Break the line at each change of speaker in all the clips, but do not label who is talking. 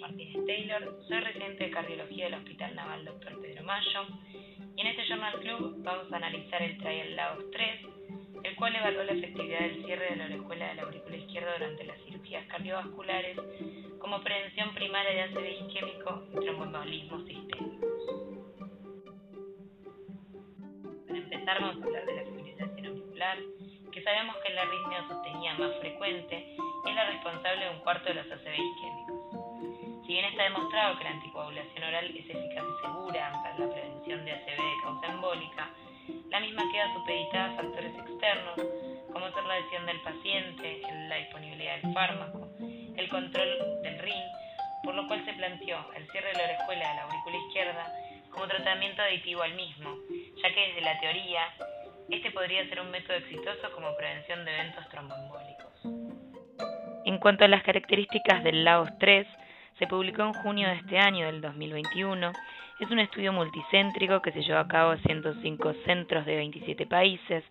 Martínez Taylor, soy residente de cardiología del Hospital Naval Dr. Pedro Mayo y en este Journal Club vamos a analizar el Trial Lagos 3, el cual evaluó la efectividad del cierre de la orejuela de la aurícula izquierda durante las cirugías cardiovasculares como prevención primaria de ACV isquémico y tromboembolismo sistémico. Para empezar vamos a hablar de la fibrilación auricular, que sabemos que la arritmia sostenida más frecuente es la responsable de un cuarto de los ACV isquémicos. Si bien está demostrado que la anticoagulación oral es eficaz y segura para la prevención de ACV de causa embólica, la misma queda supeditada a factores externos, como ser la adhesión del paciente, la disponibilidad del fármaco, el control del RIN, por lo cual se planteó el cierre de la orejuela de la aurícula izquierda como tratamiento aditivo al mismo, ya que desde la teoría, este podría ser un método exitoso como prevención de eventos tromboembólicos. En cuanto a las características del Lagos 3, se publicó en junio de este año, del 2021. Es un estudio multicéntrico que se llevó a cabo en 105 centros de 27 países,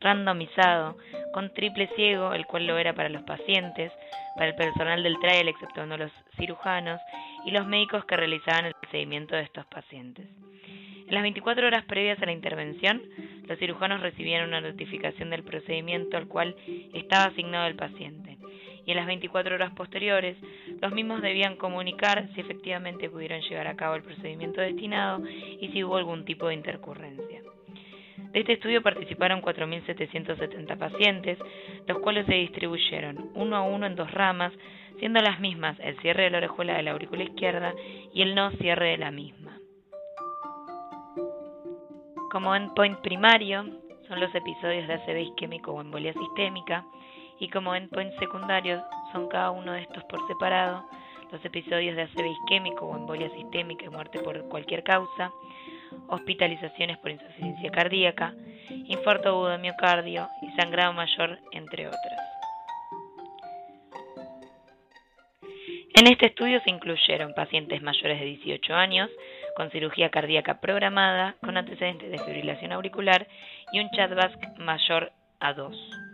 randomizado, con triple ciego, el cual lo era para los pacientes, para el personal del trial, exceptuando los cirujanos, y los médicos que realizaban el procedimiento de estos pacientes. En las 24 horas previas a la intervención, los cirujanos recibían una notificación del procedimiento al cual estaba asignado el paciente en las 24 horas posteriores los mismos debían comunicar si efectivamente pudieron llevar a cabo el procedimiento destinado y si hubo algún tipo de intercurrencia. De este estudio participaron 4.770 pacientes, los cuales se distribuyeron uno a uno en dos ramas, siendo las mismas el cierre de la orejuela de la aurícula izquierda y el no cierre de la misma. Como endpoint primario son los episodios de ACV isquémico o embolia sistémica, y como endpoints secundarios son cada uno de estos por separado, los episodios de ACV isquémico o embolia sistémica y muerte por cualquier causa, hospitalizaciones por insuficiencia cardíaca, infarto agudo de miocardio y sangrado mayor, entre otras. En este estudio se incluyeron pacientes mayores de 18 años con cirugía cardíaca programada, con antecedentes de fibrilación auricular y un CHADVASC mayor a 2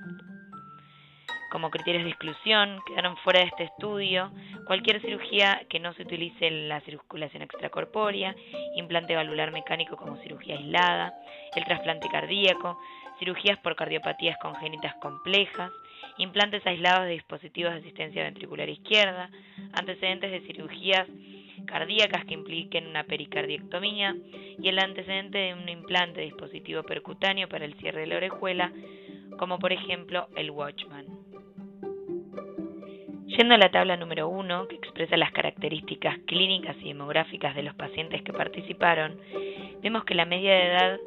como criterios de exclusión, quedaron fuera de este estudio cualquier cirugía que no se utilice en la circulación extracorpórea, implante valvular mecánico como cirugía aislada, el trasplante cardíaco, cirugías por cardiopatías congénitas complejas, implantes aislados de dispositivos de asistencia ventricular izquierda, antecedentes de cirugías cardíacas que impliquen una pericardiectomía y el antecedente de un implante de dispositivo percutáneo para el cierre de la orejuela, como por ejemplo el Watchman. Yendo a la tabla número 1, que expresa las características clínicas y demográficas de los pacientes que participaron, vemos que la media de edad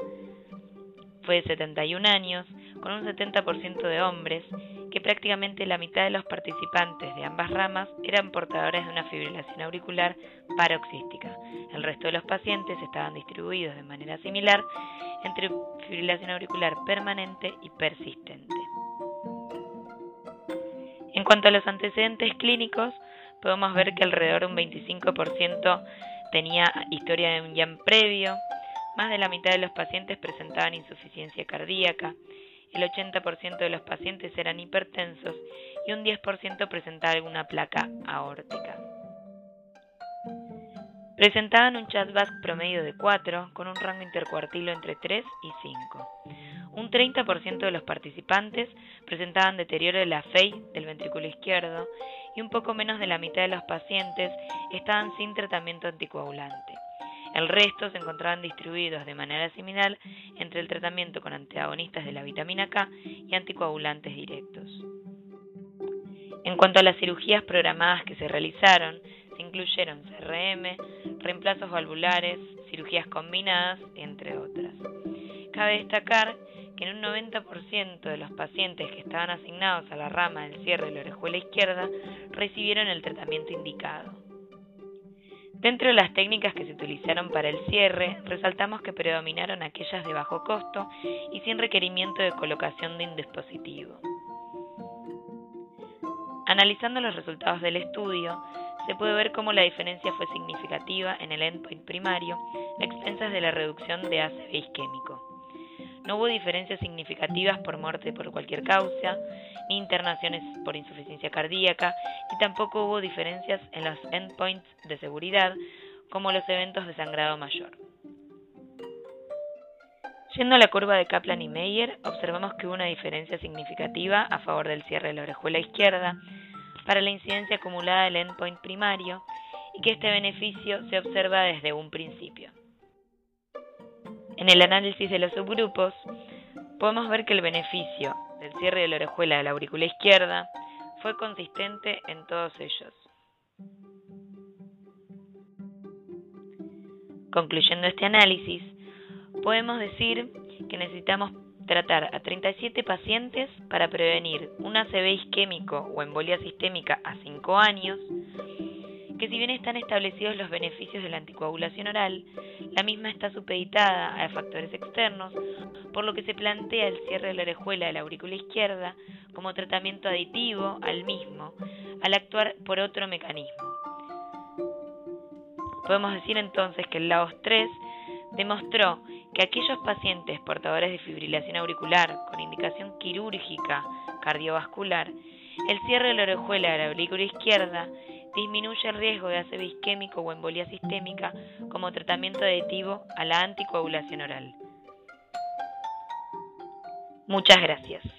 fue de 71 años, con un 70% de hombres, que prácticamente la mitad de los participantes de ambas ramas eran portadores de una fibrilación auricular paroxística. El resto de los pacientes estaban distribuidos de manera similar entre fibrilación auricular permanente y persistente. Cuanto a los antecedentes clínicos, podemos ver que alrededor de un 25% tenía historia de un YAM previo, más de la mitad de los pacientes presentaban insuficiencia cardíaca, el 80% de los pacientes eran hipertensos y un 10% presentaba alguna placa aórtica. Presentaban un chatback promedio de 4, con un rango intercuartilo entre 3 y 5. Un 30% de los participantes presentaban deterioro de la FEI del ventrículo izquierdo y un poco menos de la mitad de los pacientes estaban sin tratamiento anticoagulante. El resto se encontraban distribuidos de manera similar entre el tratamiento con antagonistas de la vitamina K y anticoagulantes directos. En cuanto a las cirugías programadas que se realizaron, incluyeron CRM, reemplazos valvulares, cirugías combinadas, entre otras. Cabe destacar que en un 90% de los pacientes que estaban asignados a la rama del cierre de la orejuela izquierda recibieron el tratamiento indicado. Dentro de las técnicas que se utilizaron para el cierre, resaltamos que predominaron aquellas de bajo costo y sin requerimiento de colocación de un dispositivo. Analizando los resultados del estudio, se puede ver cómo la diferencia fue significativa en el endpoint primario a expensas de la reducción de ACV isquémico. No hubo diferencias significativas por muerte por cualquier causa, ni internaciones por insuficiencia cardíaca, y tampoco hubo diferencias en los endpoints de seguridad, como los eventos de sangrado mayor. Yendo a la curva de Kaplan y Meyer, observamos que hubo una diferencia significativa a favor del cierre de la orejuela izquierda para la incidencia acumulada del endpoint primario y que este beneficio se observa desde un principio. En el análisis de los subgrupos, podemos ver que el beneficio del cierre de la orejuela de la aurícula izquierda fue consistente en todos ellos. Concluyendo este análisis, podemos decir que necesitamos tratar a 37 pacientes para prevenir un ACV isquémico o embolia sistémica a 5 años, que si bien están establecidos los beneficios de la anticoagulación oral, la misma está supeditada a factores externos, por lo que se plantea el cierre de la orejuela de la aurícula izquierda como tratamiento aditivo al mismo, al actuar por otro mecanismo. Podemos decir entonces que el LAOS 3 demostró que aquellos pacientes portadores de fibrilación auricular con indicación quirúrgica cardiovascular, el cierre de la orejuela de la aurícula izquierda disminuye el riesgo de ACV isquémico o embolia sistémica como tratamiento aditivo a la anticoagulación oral. Muchas gracias.